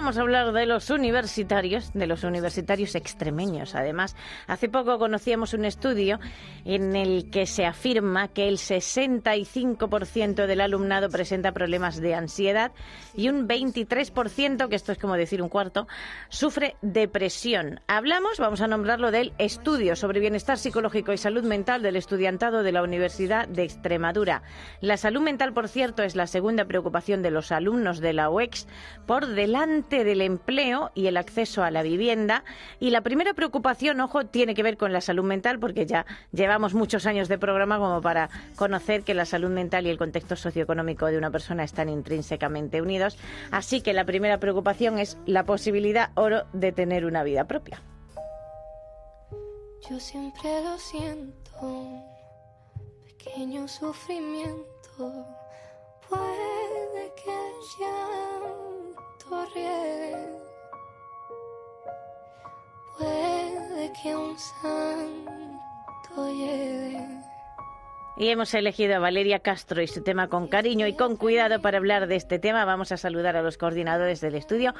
Vamos a hablar de los universitarios, de los universitarios extremeños. Además, hace poco conocíamos un estudio en el que se afirma que el 65% del alumnado presenta problemas de ansiedad y un 23%, que esto es como decir un cuarto, sufre depresión. Hablamos, vamos a nombrarlo, del estudio sobre bienestar psicológico y salud mental del estudiantado de la Universidad de Extremadura. La salud mental, por cierto, es la segunda preocupación de los alumnos de la UEX por delante del empleo y el acceso a la vivienda. Y la primera preocupación, ojo, tiene que ver con la salud mental, porque ya llevamos muchos años de programa como para conocer que la salud mental y el contexto socioeconómico de una persona están intrínsecamente unidos. Así que la primera preocupación es la posibilidad oro de tener una vida propia. Yo siempre lo siento, pequeño sufrimiento. Puede que el Y hemos elegido a Valeria Castro y su tema con cariño y con cuidado para hablar de este tema. Vamos a saludar a los coordinadores del estudio,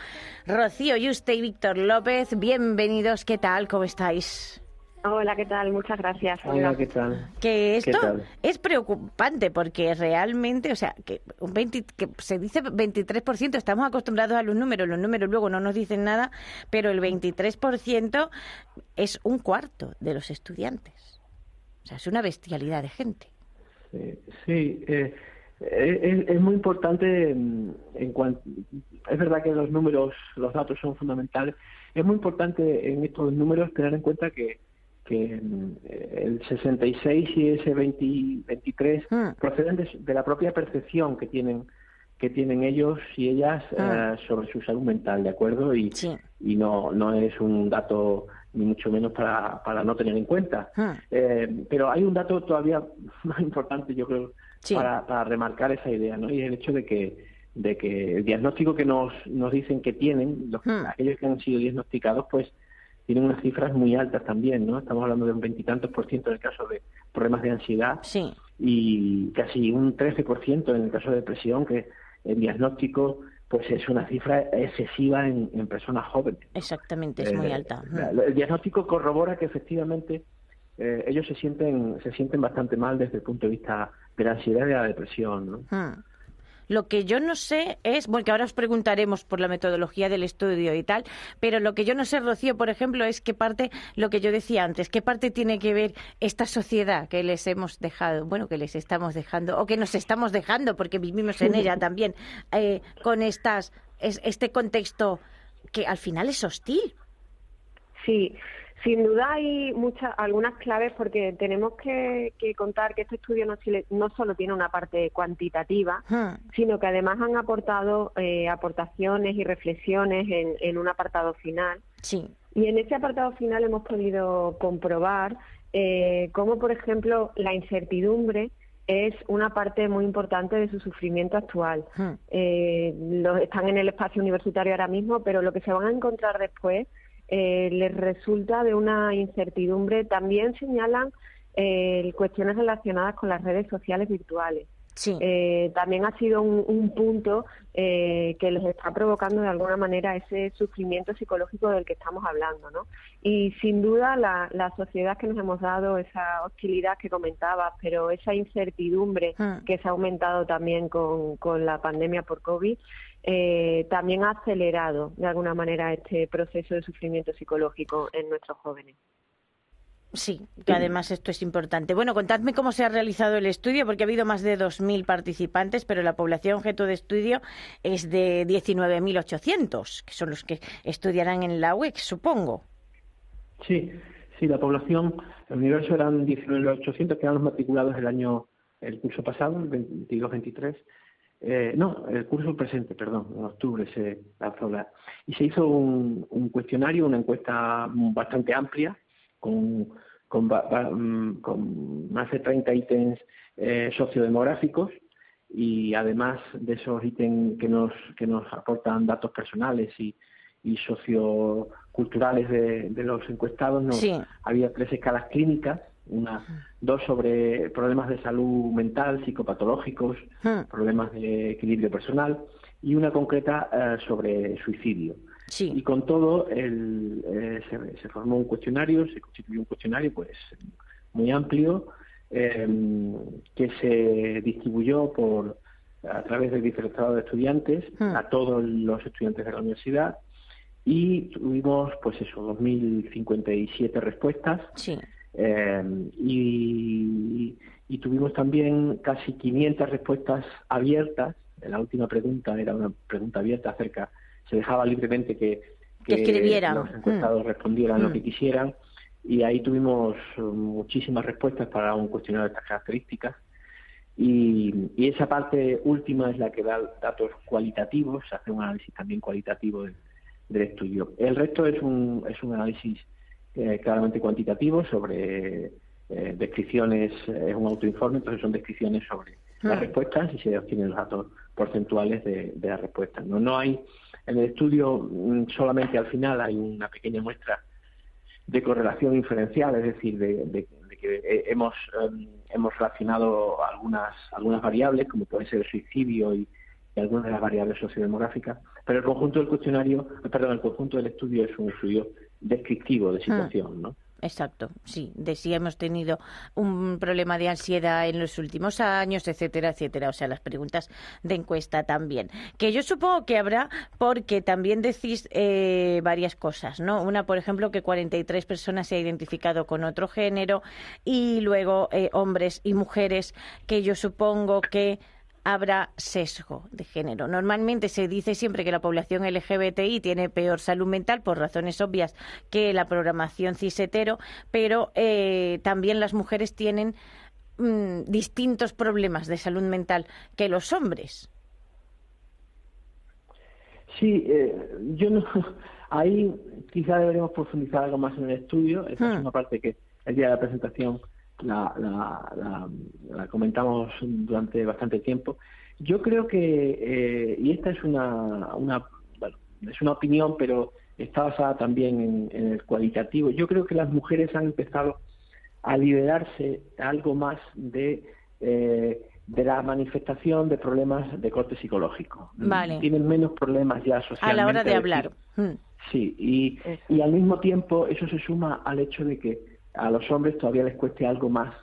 Rocío Yuste y Víctor López. Bienvenidos, ¿qué tal? ¿Cómo estáis? Hola, ¿qué tal? Muchas gracias. Hola, ¿qué tal? que esto tal? es preocupante porque realmente, o sea, que, un 20 que se dice 23%, estamos acostumbrados a los números, los números luego no nos dicen nada, pero el 23% es un cuarto de los estudiantes. O sea, es una bestialidad de gente. Sí, sí, eh, es, es muy importante mm, en cuanto es verdad que los números, los datos son fundamentales. Es muy importante en estos números tener en cuenta que, que mm, el 66 y ese 20, 23 Mm. proceden de, de la propia percepción que tienen que tienen ellos y ellas Ah. eh, sobre su salud mental, ¿de acuerdo? Y, Sí. y no, no es un dato ni mucho menos para, para no tener en cuenta. Ah. Eh, pero hay un dato todavía más importante, yo creo, Sí. para, para remarcar esa idea, ¿no? Y es el hecho de que, de que el diagnóstico que nos, nos dicen que tienen, los, Hmm. aquellos que han sido diagnosticados, pues tienen unas cifras muy altas también, ¿no? Estamos hablando de un veintitantos por ciento en el caso de problemas de ansiedad Sí. y casi un 13% en el caso de depresión, que el diagnóstico pues es una cifra excesiva en, en personas jóvenes. Exactamente, es muy Eh, alta. El diagnóstico corrobora que efectivamente eh, ellos se sienten se sienten bastante mal desde el punto de vista de la ansiedad y de la depresión. ¿no? Hmm. Lo que yo no sé es, porque ahora os preguntaremos por la metodología del estudio y tal, pero lo que yo no sé, Rocío, por ejemplo, es qué parte, lo que yo decía antes, qué parte tiene que ver esta sociedad que les hemos dejado, bueno, que les estamos dejando, o que nos estamos dejando, porque vivimos en ella también, eh, con estas, es- este contexto que al final es hostil. Sí, sin duda hay muchas, algunas claves porque tenemos que, que contar que este estudio no, no solo tiene una parte cuantitativa, Hmm. sino que además han aportado eh, aportaciones y reflexiones en, en un apartado final. Sí. Y en ese apartado final hemos podido comprobar eh, cómo, por ejemplo, la incertidumbre es una parte muy importante de su sufrimiento actual. Hmm. Eh, los- están en el espacio universitario ahora mismo, pero lo que se van a encontrar después eh, les resulta de una incertidumbre. También señalan eh, cuestiones relacionadas con las redes sociales virtuales. Sí. Eh, también ha sido un, un punto eh, que les está provocando de alguna manera ese sufrimiento psicológico del que estamos hablando, ¿no? Y sin duda la, la sociedad que nos hemos dado, esa hostilidad que comentabas, pero esa incertidumbre Hmm. que se ha aumentado también con, con la pandemia por COVID, eh, también ha acelerado de alguna manera este proceso de sufrimiento psicológico en nuestros jóvenes. Sí, que además esto es importante. Bueno, contadme cómo se ha realizado el estudio, porque ha habido más de 2.000 participantes, pero la población objeto de estudio es de 19.800, que son los que estudiarán en la UEX, supongo. Sí, sí, la población, el universo eran 19.800, que eran los matriculados el año, el curso pasado, el 22-23. Eh, no, el curso presente, perdón, en octubre se lanzó la... Y se hizo un, un cuestionario, una encuesta bastante amplia, con, con, mm, con más de 30 ítems eh, sociodemográficos y además de esos ítems que nos, que nos aportan datos personales y, y socioculturales de, de los encuestados, no, había tres escalas clínicas, una, dos sobre problemas de salud mental, psicopatológicos, problemas de equilibrio personal y una concreta eh, sobre suicidio. Y con todo, el, eh, se, formó un cuestionario, se constituyó un cuestionario pues muy amplio em, que se distribuyó por a través del diferenciado de estudiantes hmm. a todos los estudiantes de la universidad y tuvimos pues eso 2.057 respuestas. Em, y, y tuvimos también casi 500 respuestas abiertas. La última pregunta era una pregunta abierta acerca se dejaba libremente que, los encuestados mm. respondieran lo mm. que quisieran y ahí tuvimos uh, muchísimas respuestas para un cuestionario de estas características y, esa parte última es la que da datos cualitativos, se hace un análisis también cualitativo del, estudio. El resto es un, es un análisis eh, claramente cuantitativo sobre eh, descripciones, es un autoinforme, entonces son descripciones sobre las mm. respuestas y se obtienen los datos porcentuales de, de las respuestas. No, no hay en el estudio mm, solamente al final hay una pequeña muestra de correlación inferencial, es decir, de, que eh, hemos, em, hemos relacionado algunas, algunas variables, como puede ser el suicidio y, algunas de las variables sociodemográficas, pero el conjunto del cuestionario, perdón, el conjunto del estudio es un estudio descriptivo de situación, ¿no? Exacto, sí, de si hemos tenido un problema de ansiedad en los últimos años, etcétera, etcétera. O sea, las preguntas de encuesta también. Que yo supongo que habrá porque también decís eh, varias cosas, ¿no? Una, por ejemplo, que 43 personas se ha identificado con otro género y luego eh, hombres y mujeres, que yo supongo que habrá sesgo de género. Normalmente se dice siempre que la población LGBTI tiene peor salud mental por razones obvias que la programación cisetero, pero eh, también las mujeres tienen mm, distintos problemas de salud mental que los hombres. Sí, eh, yo no. Ahí quizá deberíamos profundizar algo más en el estudio. Esa es hmm. una parte que el día de la presentación la, la, la, comentamos durante bastante tiempo. Yo creo que, eh, y esta es una, una, bueno, es una opinión, pero está basada también en, el cualitativo. Yo creo que las mujeres han empezado a liberarse algo más de, eh, de la manifestación de problemas de corte psicológico. Tienen menos problemas ya socialmente. A la hora de hablar. Mm. Sí, y, y al mismo tiempo eso se suma al hecho de que a los hombres todavía les cueste algo más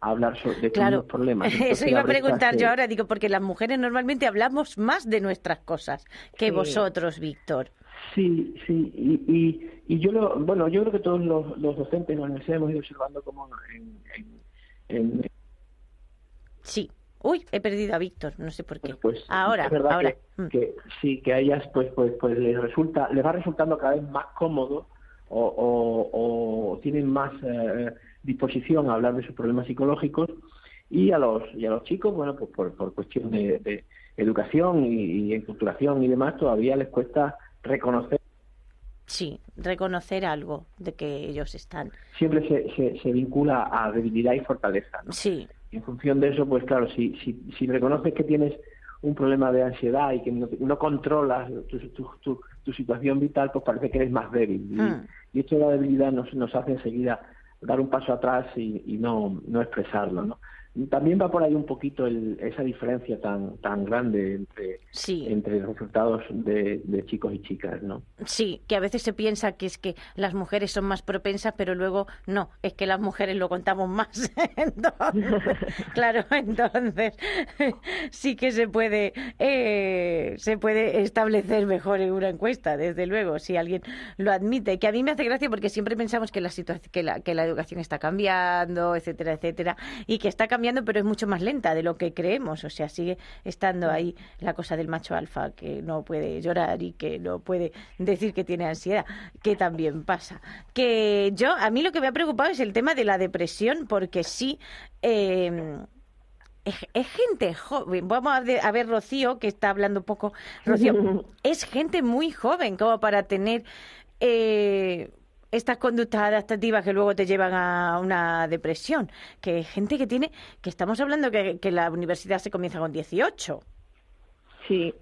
hablar sobre de problemas. Eso iba a preguntar yo ahora, digo, porque las mujeres normalmente hablamos más de nuestras cosas que vosotros, Víctor. Sí, sí, y, y, yo lo, bueno, yo creo que todos los, docentes en la universidad hemos ido observando como en, Sí. Uy, he perdido a Víctor, no sé por qué. Pues, ahora, ahora. Mm. Que, sí, que a ellas pues, pues, pues les resulta, les va resultando cada vez más cómodo o, tienen más eh, disposición a hablar de sus problemas psicológicos y a los y a los chicos bueno pues por, por cuestión de, educación y, y enculturación y demás todavía les cuesta reconocer Sí, reconocer algo de que ellos están. Siempre se, se, vincula a debilidad y fortaleza. ¿no? Sí. en función de eso, pues claro, si, si, si reconoces que tienes un problema de ansiedad y que no, controlas tu, tu, situación vital, pues parece que eres más débil. Y, hmm. esto de la debilidad nos, nos hace enseguida dar un paso atrás y, no, no expresarlo. ¿no? También va por ahí un poquito esa diferencia tan tan grande entre entre los resultados de, chicos y chicas, ¿no? Sí, que a veces se piensa que es que las mujeres son más propensas, pero luego no, es que las mujeres lo contamos más. claro, entonces sí que se puede eh, se puede establecer mejor en una encuesta, desde luego, si alguien lo admite. Que a mí me hace gracia porque siempre pensamos que la situación que la, que la educación está cambiando, etcétera, etcétera, y que está cambiando pero es mucho más lenta de lo que creemos. O sea, sigue estando ahí la cosa del macho alfa, que no puede llorar y que no puede decir que tiene ansiedad, que también pasa. Que yo, a mí lo que me ha preocupado es el tema de la depresión, porque sí. Eh, es, gente joven. Vamos a ver, a ver, Rocío, que está hablando un poco. Rocío, es gente muy joven como para tener eh, estas conductas adaptativas que luego te llevan a una depresión. Que gente que tiene, que estamos hablando que, que la universidad se comienza con 18. Sí,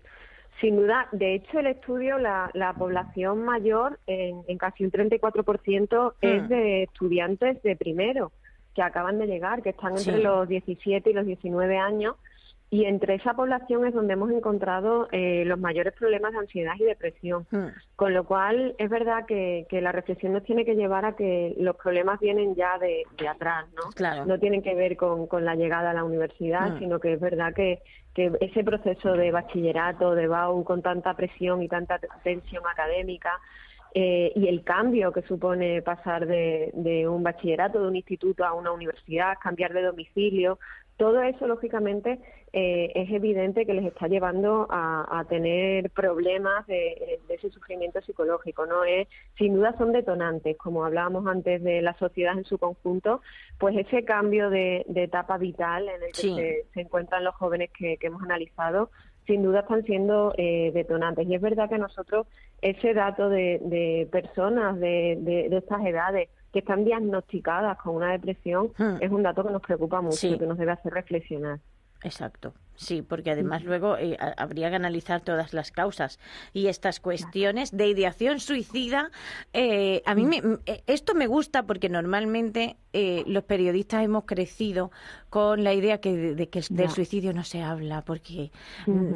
sin duda. De hecho, el estudio, la, la población mayor, en, en casi un 34%, es hmm. de estudiantes de primero, que acaban de llegar, que están entre los 17 y los 19 años y entre esa población es donde hemos encontrado eh, los mayores problemas de ansiedad y depresión. Hmm. Con lo cual, es verdad que, que, la reflexión nos tiene que llevar a que los problemas vienen ya de, de atrás, ¿no? No tienen que ver con, con la llegada a la universidad, hmm. sino que es verdad que, que ese proceso de bachillerato, de BAU, con tanta presión y tanta tensión académica, eh, y el cambio que supone pasar de, de, un bachillerato, de un instituto a una universidad, cambiar de domicilio, todo eso, lógicamente, eh, es evidente que les está llevando a, tener problemas de, ese sufrimiento psicológico. No es, sin duda, son detonantes, como hablábamos antes de la sociedad en su conjunto, pues ese cambio de, etapa vital en el que se, encuentran los jóvenes que, hemos analizado, sin duda están siendo eh, detonantes. Y es verdad que nosotros ese dato de, personas de estas edades que están diagnosticadas con una depresión hmm. es un dato que nos preocupa mucho y que nos debe hacer reflexionar. Exacto. Sí, porque además luego eh, habría que analizar todas las causas y estas cuestiones de ideación suicida. Eh, a mí me, eh, esto me gusta porque normalmente los periodistas hemos crecido con la idea que, de, que del suicidio no se habla porque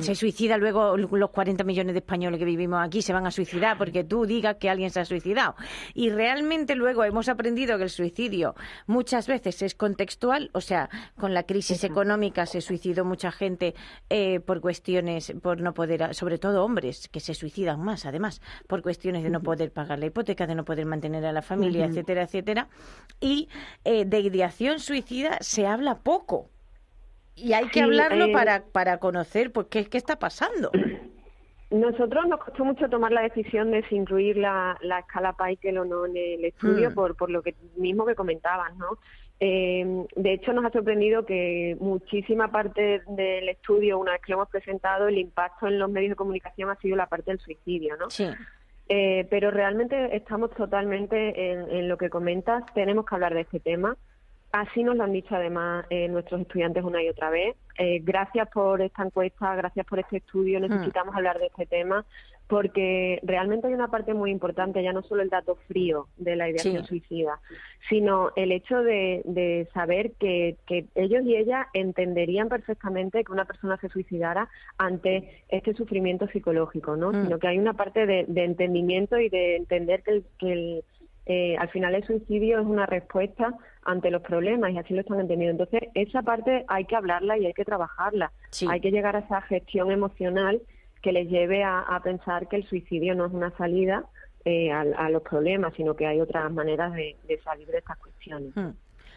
se suicida luego los 40 millones de españoles que vivimos aquí se van a suicidar porque tú digas que alguien se ha suicidado. Y realmente luego hemos aprendido que el suicidio muchas veces es contextual, o sea, con la crisis económica se suicidó mucha gente eh, por cuestiones, por no poder, sobre todo hombres que se suicidan más, además, por cuestiones de no poder pagar la hipoteca, de no poder mantener a la familia, etcétera, etcétera. Y eh, de ideación suicida se habla poco. Y hay que hablarlo eh, para, para conocer pues, qué, qué está pasando. Nosotros nos costó mucho tomar la decisión de si incluir la, la escala Paikel o no en el estudio, mm. por, por lo que mismo que comentabas, ¿no? Eh, de hecho, nos ha sorprendido que muchísima parte del estudio, una vez que lo hemos presentado, el impacto en los medios de comunicación ha sido la parte del suicidio, ¿no? Sí. Eh, pero realmente estamos totalmente en, lo que comentas. Tenemos que hablar de este tema. Así nos lo han dicho además eh, nuestros estudiantes una y otra vez. Eh, gracias por esta encuesta, gracias por este estudio. Hmm. Necesitamos hablar de este tema porque realmente hay una parte muy importante, ya no solo el dato frío de la ideación suicida, sino el hecho de, saber que, ellos y ellas entenderían perfectamente que una persona se suicidara ante este sufrimiento psicológico, ¿no? Hmm. Sino que hay una parte de, entendimiento y de entender que, que eh, al final el suicidio es una respuesta ante los problemas y así lo están entendiendo. Entonces, esa parte hay que hablarla y hay que trabajarla. Hay que llegar a esa gestión emocional que les lleve a, pensar que el suicidio no es una salida eh, a, los problemas, sino que hay otras maneras de, salir de estas cuestiones. Hmm.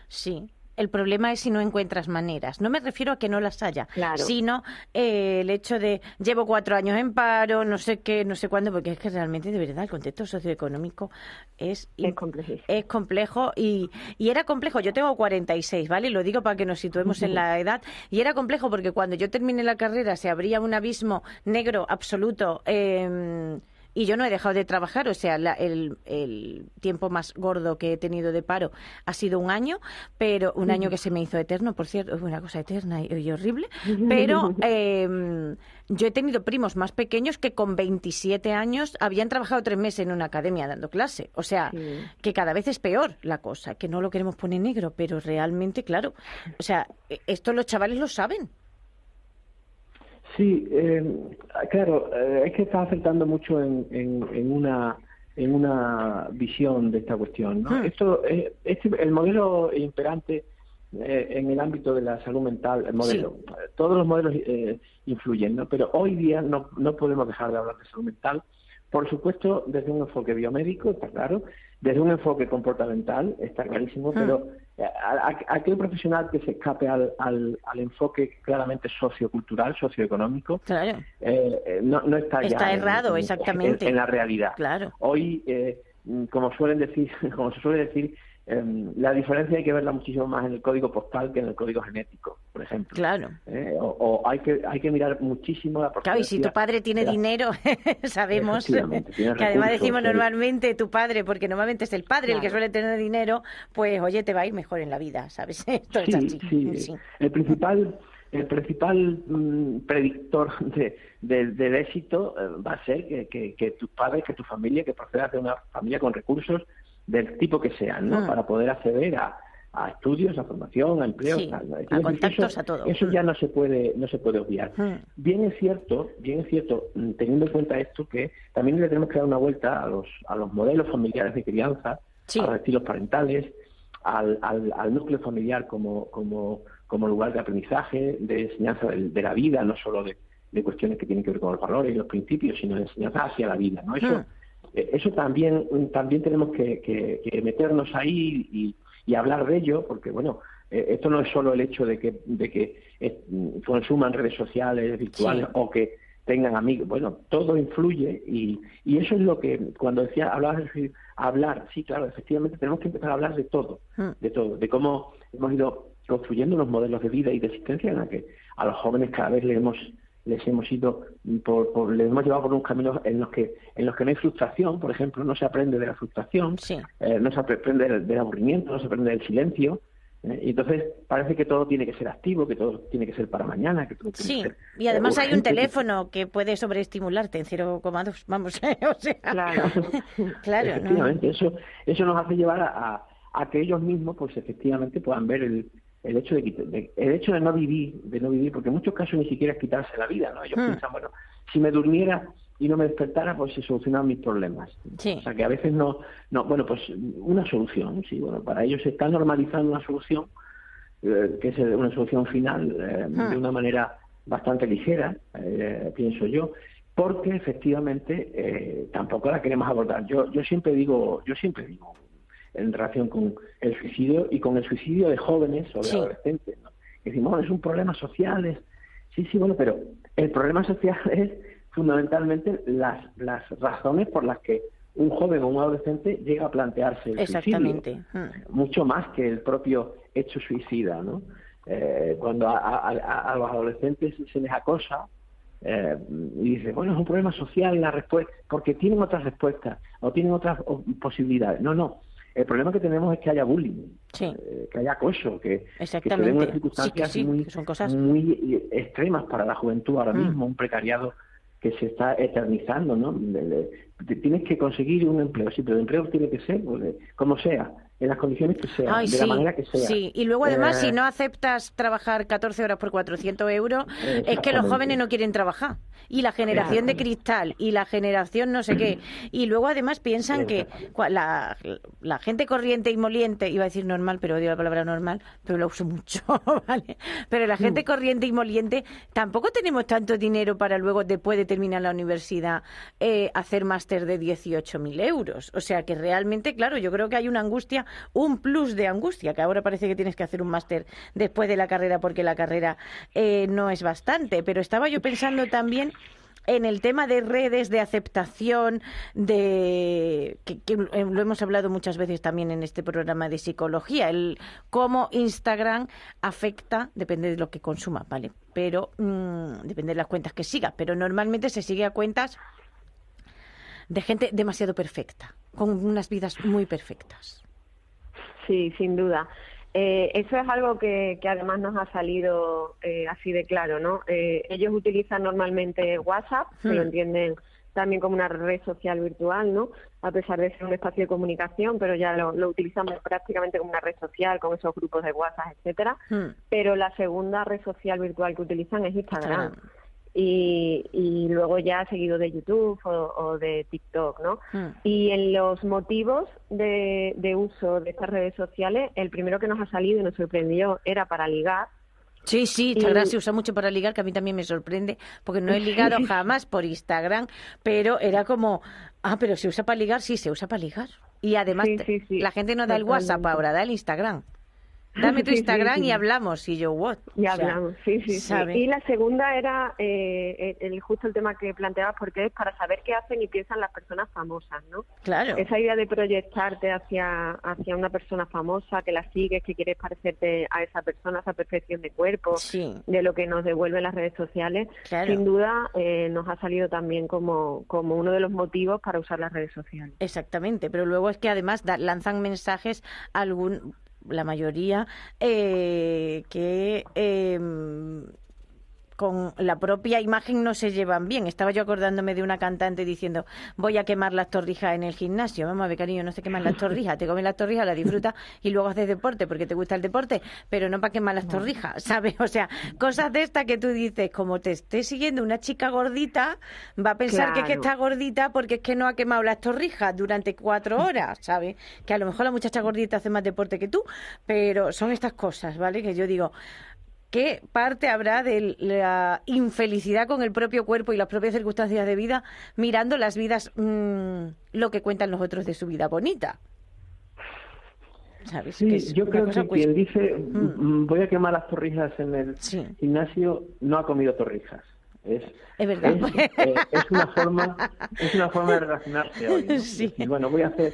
Sí, el problema es si no encuentras maneras. No me refiero a que no las haya, sino eh, el hecho de llevo cuatro años en paro, no sé qué, no sé cuándo, porque es que realmente, de verdad, el contexto socioeconómico es, es, complejo y, y, era complejo. Yo tengo 46, ¿vale? Lo digo para que nos situemos en la edad. Y era complejo porque cuando yo terminé la carrera se abría un abismo negro absoluto. Eh, y yo no he dejado de trabajar, o sea, el, el, tiempo más gordo que he tenido de paro ha sido un año, pero un año que se me hizo eterno, por cierto, es una cosa eterna y, horrible, pero em, yo he tenido primos más pequeños que con 27 años habían trabajado tres meses en una academia dando clase, o sea, que cada vez es peor la cosa, que no lo queremos poner negro, pero realmente, claro, o sea, e, esto los chavales lo saben. Sí, eh, claro, eh, es que está afectando mucho en, en, una en una visión de esta cuestión. ¿no? Hmm. Esto, eh, este, el modelo imperante en el ámbito de la salud mental, el modelo, todos los modelos influyen, ¿no? pero hoy día no, no podemos dejar de hablar de salud mental, por supuesto desde un enfoque biomédico, está claro, desde un enfoque comportamental, está clarísimo, hmm. pero eh, aquel profesional que se escape al, al, enfoque claramente sociocultural, socioeconómico, claro. Eh, eh, no, no, está, está errado, exactamente. En, la realidad. Claro. Hoy, como suelen decir, como se suele decir, Em, la diferencia hay que verla muchísimo más en el código postal que en el código genético, por ejemplo. Claro. Eh, o, hay que hay que mirar muchísimo la Claro, y si tu padre tiene dinero, sabemos que además decimos normalmente tu padre, porque normalmente es el padre el que suele tener dinero, pues oye, te va a ir mejor en la vida, ¿sabes? Esto sí, Sí. sí. El principal el principal mm, predictor de, del éxito eh, va a ser que, que, que tus padres, que tu familia, que procedas de una familia con recursos, del tipo que sean, ¿no? Mm. Para poder acceder a, a estudios, a formación, a empleo, a contactos, eso, a todo. Eso ya no se puede no se puede obviar. Mm. Bien es cierto, bien es cierto, mm, teniendo en cuenta esto que también le tenemos que dar una vuelta a los a los modelos familiares de crianza, a los estilos parentales, al, al, núcleo familiar como como como lugar de aprendizaje, de enseñanza de, la vida, no solo de, de, cuestiones que tienen que ver con los valores y los principios, sino de enseñanza hacia la vida, ¿no? Eso eso también, también tenemos que, meternos ahí y, hablar de ello, porque bueno, eh, esto no es solo el hecho de que, de que eh, consuman redes sociales virtuales o que tengan amigos, bueno, todo influye y, y eso es lo que, cuando decía, hablabas de hablar, sí, claro, efectivamente tenemos que empezar a hablar de todo, hmm. de todo, de cómo hemos ido construyendo unos modelos de vida y de existencia en la que a los jóvenes cada vez le hemos les hemos ido por, les hemos llevado por un camino en los que en los que no hay frustración por ejemplo no se aprende de la frustración eh, no se aprende del, aburrimiento no se aprende del silencio eh, y entonces parece que todo tiene que ser activo que todo tiene que ser para mañana que todo tiene sí que ser, y además hay un teléfono que... puede sobreestimularte en 0,2 vamos o sea claro. claro efectivamente eso eso nos hace llevar a, a que ellos mismos pues efectivamente puedan ver el el hecho de, el hecho de no vivir, de no vivir, porque en muchos casos ni siquiera es quitarse la vida, ¿no? Ellos hmm. piensan, bueno, si me durmiera y no me despertara, pues se solucionaban mis problemas. O sea, que a veces no, no, bueno, pues una solución, sí, bueno, para ellos se está normalizando una solución, eh, que es una solución final, eh, de hmm. una manera bastante ligera, eh, pienso yo, porque efectivamente tampoco la queremos abordar. Yo, yo siempre digo, yo siempre digo, en relación con el suicidio y con el suicidio de jóvenes o de adolescentes. ¿no? decimos, es un problema social, sí, sí, bueno, pero el problema social es fundamentalmente las, las razones por las que un joven o un adolescente llega a plantearse el Exactamente. suicidio, mm. mucho más que el propio hecho suicida, ¿no? Eh, cuando a, los adolescentes se les acosa eh, y dice, bueno, es un problema social la respuesta, porque tienen otras respuestas o tienen otras posibilidades. No, no, el problema que tenemos es que haya bullying, eh, que haya acoso, que, que se den unas circunstancias muy, son cosas... muy extremas para la juventud ahora mm. mismo, un precariado que se está eternizando, ¿no? Tienes que conseguir un empleo, sí, pero el empleo tiene que ser pues, como sea, en las condiciones que sean, de la manera que sea. Sí, y luego además, si eh, no aceptas trabajar 14 horas por 400 euros, es que los jóvenes no quieren trabajar. Y la generación de cristal, y la generación no sé qué. Y luego además piensan que la, la gente corriente y moliente, iba a decir normal, pero odio la palabra normal, pero lo uso mucho, ¿vale? Pero la gente mm. corriente y moliente, tampoco tenemos tanto dinero para luego, después de terminar la universidad, eh, hacer máster de 18.000 euros. O sea que realmente, claro, yo creo que hay una angustia un plus de angustia, que ahora parece que tienes que hacer un máster después de la carrera porque la carrera eh, no es bastante. Pero estaba yo pensando también en el tema de redes de aceptación de que, eh, lo hemos hablado muchas veces también en este programa de psicología el cómo Instagram afecta depende de lo que consuma vale pero mm, depende de las cuentas que siga pero normalmente se sigue a cuentas de gente demasiado perfecta, con unas vidas muy perfectas. Sí, sin duda. Eh, eso es algo que, que, además nos ha salido eh, así de claro, ¿no? Eh, ellos utilizan normalmente WhatsApp, que lo hmm. entienden también como una red social virtual, ¿no? A pesar de ser un espacio de comunicación, pero ya lo, lo utilizamos prácticamente como una red social, con esos grupos de WhatsApp, etcétera. Hmm. Pero la segunda red social virtual que utilizan es Instagram y, y luego ya seguido de YouTube o, de TikTok, ¿no? Hmm. Y en los motivos de, de uso de estas redes sociales, el primero que nos ha salido y nos sorprendió era para ligar, Sí, sí, Instagram se usa mucho para ligar, que a mí también me sorprende, porque no he ligado jamás por Instagram, pero era como, ah, pero se usa para ligar, sí, se usa para ligar. Y además, la gente no da el WhatsApp ahora, da el Instagram. Dame tu Instagram y hablamos. Y yo, what? Y hablamos, sí, sí, Y la segunda era eh, el, justo el tema que planteabas, porque es para saber qué hacen y piensan las personas famosas, ¿no? Claro. Esa idea de proyectarte hacia, hacia una persona famosa, que la sigues, que quieres parecerte a esa persona, a esa perfección de cuerpo, de lo que nos devuelven las redes sociales, sin duda eh, nos ha salido también como, como uno de los motivos para usar las redes sociales. Exactamente, pero luego es que además lanzan mensajes algún la mayoría, eh, que eh, con la propia imagen no se llevan bien. Estaba yo acordándome de una cantante diciendo, voy a quemar las torrijas en el gimnasio. Vamos a ver, cariño, no se queman las torrijas. Te comes las torrijas, las disfrutas y luego haces deporte porque te gusta el deporte, pero no para quemar las torrijas, ¿sabes? O sea, cosas de estas que tú dices, como te esté siguiendo una chica gordita, va a pensar que es que está gordita porque es que no ha quemado las torrijas durante cuatro horas, ¿sabes? Que a lo mejor la muchacha gordita hace más deporte que tú, pero son estas cosas, ¿vale? Que yo digo, ¿Qué parte habrá de la infelicidad con el propio cuerpo y las propias circunstancias de vida mirando las vidas, mm, lo que cuentan los otros de su vida bonita? ¿Sabes? Sí, yo creo que quien dice mm. Mm, voy a quemar las torrijas en el gimnasio no ha comido torrijas. Es, verdad. Eh, es, una forma, es una forma de relacionarse hoy. Sí. bueno, voy a hacer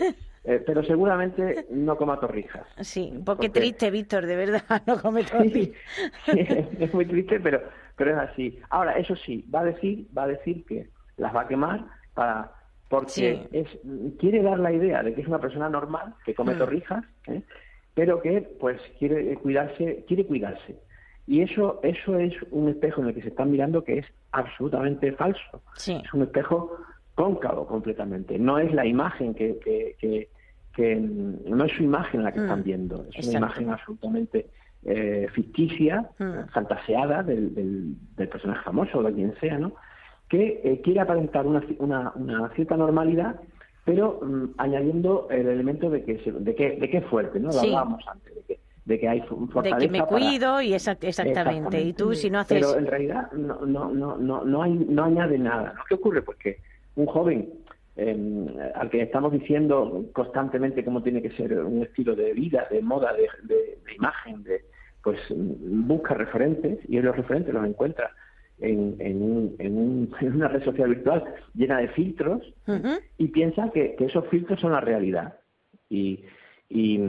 eh, pero seguramente no coma torrijas. Sí, porque, triste, Víctor, de verdad, no come torrijas. Sí, es muy triste, pero, pero es así. Ahora, eso sí, va a decir, va a decir que las va a quemar para porque es, quiere dar la idea de que es una persona normal que come mm. torrijas, ¿eh? pero que pues quiere cuidarse, quiere cuidarse. Y eso, eso es un espejo en el que se están mirando que es absolutamente falso. Es un espejo cóncavo completamente. No es la imagen que, que, que, no es su imagen la que están mm, viendo, es una imagen absolutamente eh, ficticia, mm. fantaseada del, del, personaje famoso o de quien sea, ¿no? Que eh, quiere aparentar una, una, una, cierta normalidad, pero mm, añadiendo el elemento de que, de que, de que es fuerte, ¿no? Lo hablábamos antes, de que de que hay fortaleza de que me cuido y exactamente. y tú si no haces pero en realidad no no no no no, hay, no añade nada qué ocurre pues que un joven em, al que estamos diciendo constantemente cómo tiene que ser un estilo de vida, de moda, de, imagen, de pues busca referentes y los referentes los encuentra en, en, una red social virtual llena de filtros y piensa que, esos filtros son la realidad. Y, y,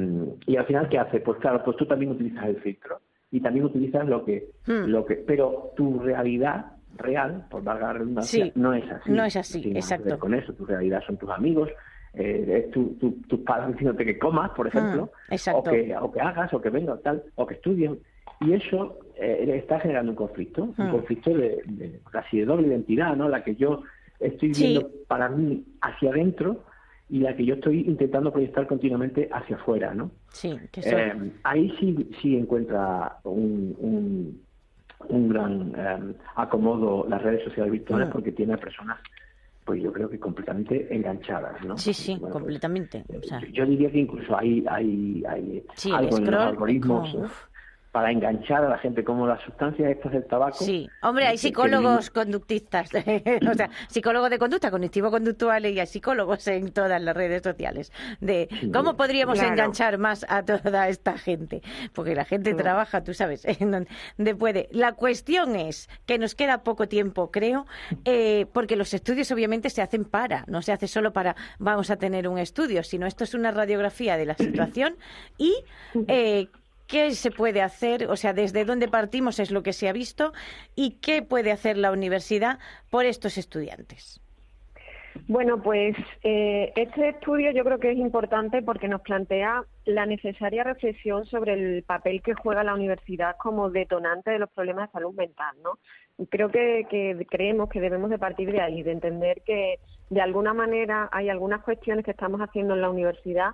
y, al final, ¿qué hace? Pues claro, pues tú también utilizas el filtro y también utilizas lo que, hmm. lo que, pero tu realidad real, por valga la redundancia, no es así. No es así, exacto. Con eso, tu realidad son tus amigos, eh, es tu, tus padres diciéndote que comas, por ejemplo, o, que, o que hagas, o que vengas, tal, o que estudien. Y eso eh, está generando un conflicto, un mm. conflicto de, casi de doble identidad, ¿no? La que yo estoy viendo para mí hacia adentro y la que yo estoy intentando proyectar continuamente hacia afuera, ¿no? Sí, eh, ahí sí, sí encuentra un un gran em, acomodo las redes sociales virtuales porque tiene a personas pues yo creo que completamente enganchadas, ¿no? Sí, sí, pues, completamente. yo, diría que incluso hay, hay, hay algo en los algoritmos para enganchar a la gente, como las sustancias estas del tabaco. Sí, hombre, hay psicólogos conductistas, o sea, psicólogos de conducta, cognitivo-conductuales y hay psicólogos en todas las redes sociales de cómo podríamos enganchar más a toda esta gente, porque la gente trabaja, tú sabes, en donde puede. La cuestión es que nos queda poco tiempo, creo, eh, porque los estudios obviamente se hacen para, no se hace solo para vamos a tener un estudio, sino esto es una radiografía de la situación y eh, qué se puede hacer, o sea, desde dónde partimos es lo que se ha visto y qué puede hacer la universidad por estos estudiantes. Bueno, pues eh, este estudio yo creo que es importante porque nos plantea la necesaria reflexión sobre el papel que juega la universidad como detonante de los problemas de salud mental, ¿no? Creo que, que creemos que debemos de partir de ahí, de entender que de alguna manera hay algunas cuestiones que estamos haciendo en la universidad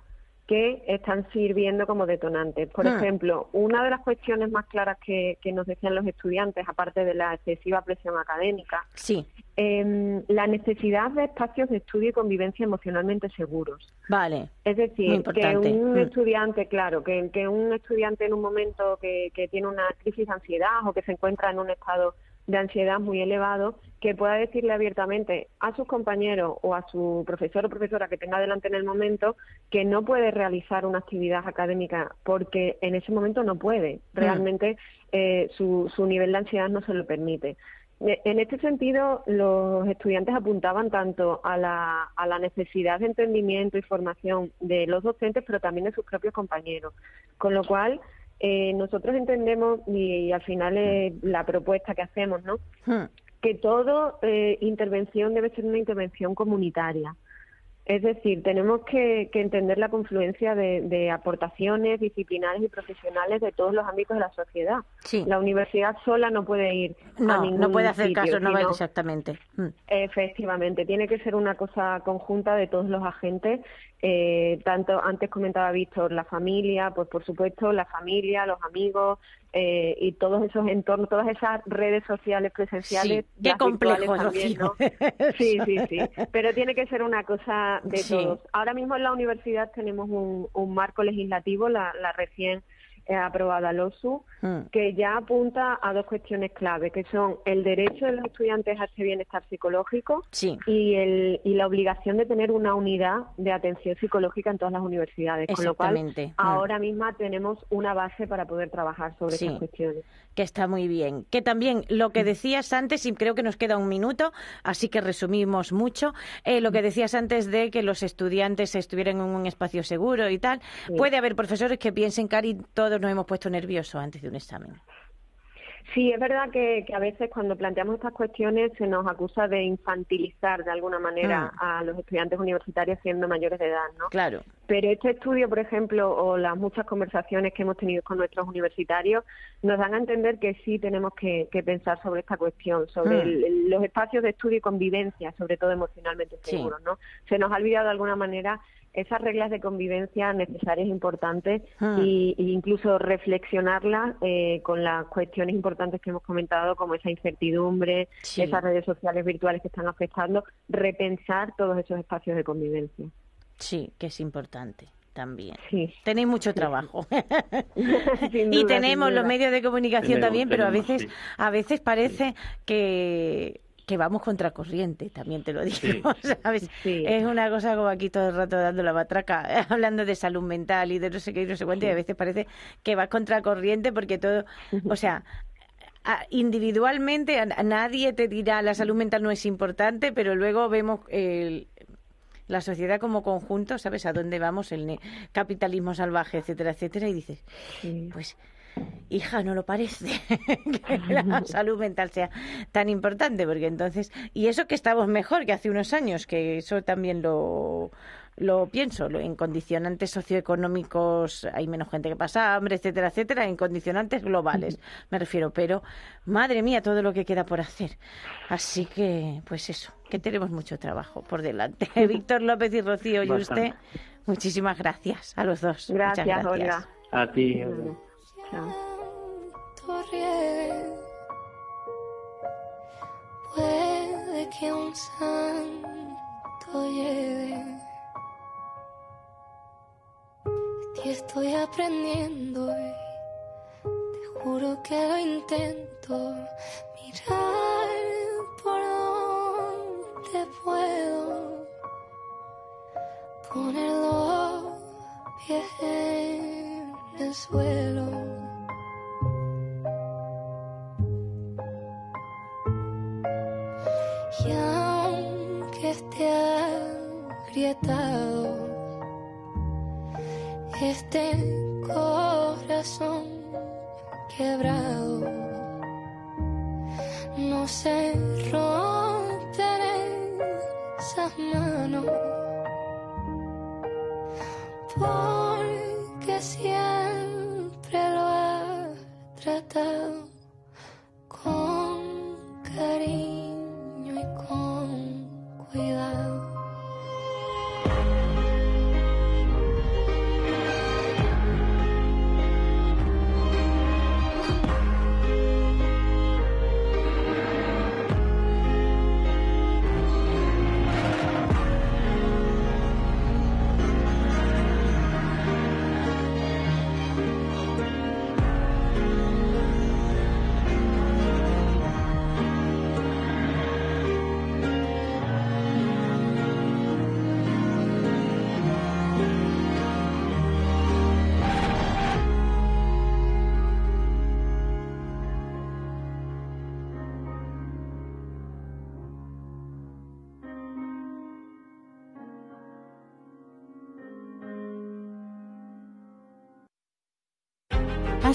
que están sirviendo como detonantes. Por Hmm. ejemplo, una de las cuestiones más claras que, que nos decían los estudiantes, aparte de la excesiva presión académica, Sí, em, la necesidad de espacios de estudio y convivencia emocionalmente seguros. vale. Es decir, que un Mm. estudiante, claro, que, que un estudiante en un momento que, que tiene una crisis de ansiedad o que se encuentra en un estado de ansiedad muy elevado, que pueda decirle abiertamente a sus compañeros o a su profesor o profesora que tenga delante en el momento que no puede realizar una actividad académica porque en ese momento no puede. Realmente eh, su, su nivel de ansiedad no se lo permite. E- En este sentido, los estudiantes apuntaban tanto a la, a la necesidad de entendimiento y formación de los docentes, pero también de sus propios compañeros. Con lo cual, eh, nosotros entendemos, y, al final es la propuesta que hacemos, ¿no? Hmm. que toda intervención debe ser una intervención comunitaria. Es decir, tenemos que, que entender la confluencia de, de aportaciones disciplinares y profesionales de todos los ámbitos de la sociedad. Sí. La universidad sola no puede ir a ningún no puede hacer sitio, caso, no va exactamente. Hmm. Efectivamente, tiene que ser una cosa conjunta de todos los agentes. eh, tanto antes comentaba Víctor, la familia, pues por supuesto la familia, los amigos eh, y todos esos entornos, todas esas redes sociales presenciales. Sí, qué complejo, también. ¿no? Sí, sí, sí. Pero tiene que ser una cosa de Sí. todos. Ahora mismo en la universidad tenemos un, un marco legislativo, la, la recién eh, aprobada LOSU, Hmm. que ya apunta a dos cuestiones clave, que son el derecho de los estudiantes a este bienestar psicológico Sí. y, el, y la obligación de tener una unidad de atención psicológica en todas las universidades, con lo cual. Mm. ahora misma tenemos una base para poder trabajar sobre Sí. estas cuestiones. Que está muy bien. Que también lo que decías antes, y creo que nos queda un minuto, así que resumimos mucho, eh, lo que decías antes de que los estudiantes estuvieran en un espacio seguro y tal. Puede haber profesores que piensen, Cari, todos nos hemos puesto nerviosos antes de un examen. Sí, es verdad que, que a veces cuando planteamos estas cuestiones se nos acusa de infantilizar de alguna manera Mm. a los estudiantes universitarios siendo mayores de edad, ¿no? Claro. Pero este estudio, por ejemplo, o las muchas conversaciones que hemos tenido con nuestros universitarios, nos dan a entender que sí tenemos que, que pensar sobre esta cuestión, sobre Hmm. el- los espacios de estudio y convivencia, sobre todo emocionalmente Sí. seguros, ¿no? Se nos ha olvidado de alguna manera esas reglas de convivencia necesarias e importantes Hmm. y, y incluso reflexionarlas eh, con las cuestiones importantes que hemos comentado, como esa incertidumbre, Sí. esas redes sociales virtuales que están afectando, repensar todos esos espacios de convivencia. Sí, que es importante también. Sí. Tenéis mucho trabajo. Y tenemos los medios de comunicación Tenemos, también, pero a veces, sí. a veces parece que que vamos contracorriente, también te lo digo, Sí. ¿sabes? Sí. Es una cosa como aquí todo el rato dando la matraca, hablando de salud mental y de no sé qué y no sé cuánto, y a veces parece que vas contracorriente porque todo, o sea, individualmente a, nadie te dirá la salud mental no es importante, pero luego vemos el, la sociedad como conjunto, ¿sabes? A dónde vamos, el ne- capitalismo salvaje, etcétera, etcétera, y dices, Sí. pues, hija, no lo parece que la salud mental sea tan importante, porque entonces, y eso que estamos mejor que hace unos años, que eso también lo, lo pienso, lo- en condicionantes socioeconómicos hay menos gente que pasa hambre, etcétera, etcétera, en condicionantes globales, me refiero, pero madre mía, todo lo que queda por hacer. Así que, pues eso, que tenemos mucho trabajo por delante. Víctor López y Rocío y usted, muchísimas gracias a los dos. Gracias, gracias. Olga. A ti. Olga. Chao. Puede que un santo llegue. Ti estoy aprendiendo y te juro que lo intento. Mirar por donde puedo. Poner los pies en el suelo. Este corazón quebrado. No se romperá esas manos. Porque siempre lo ha tratado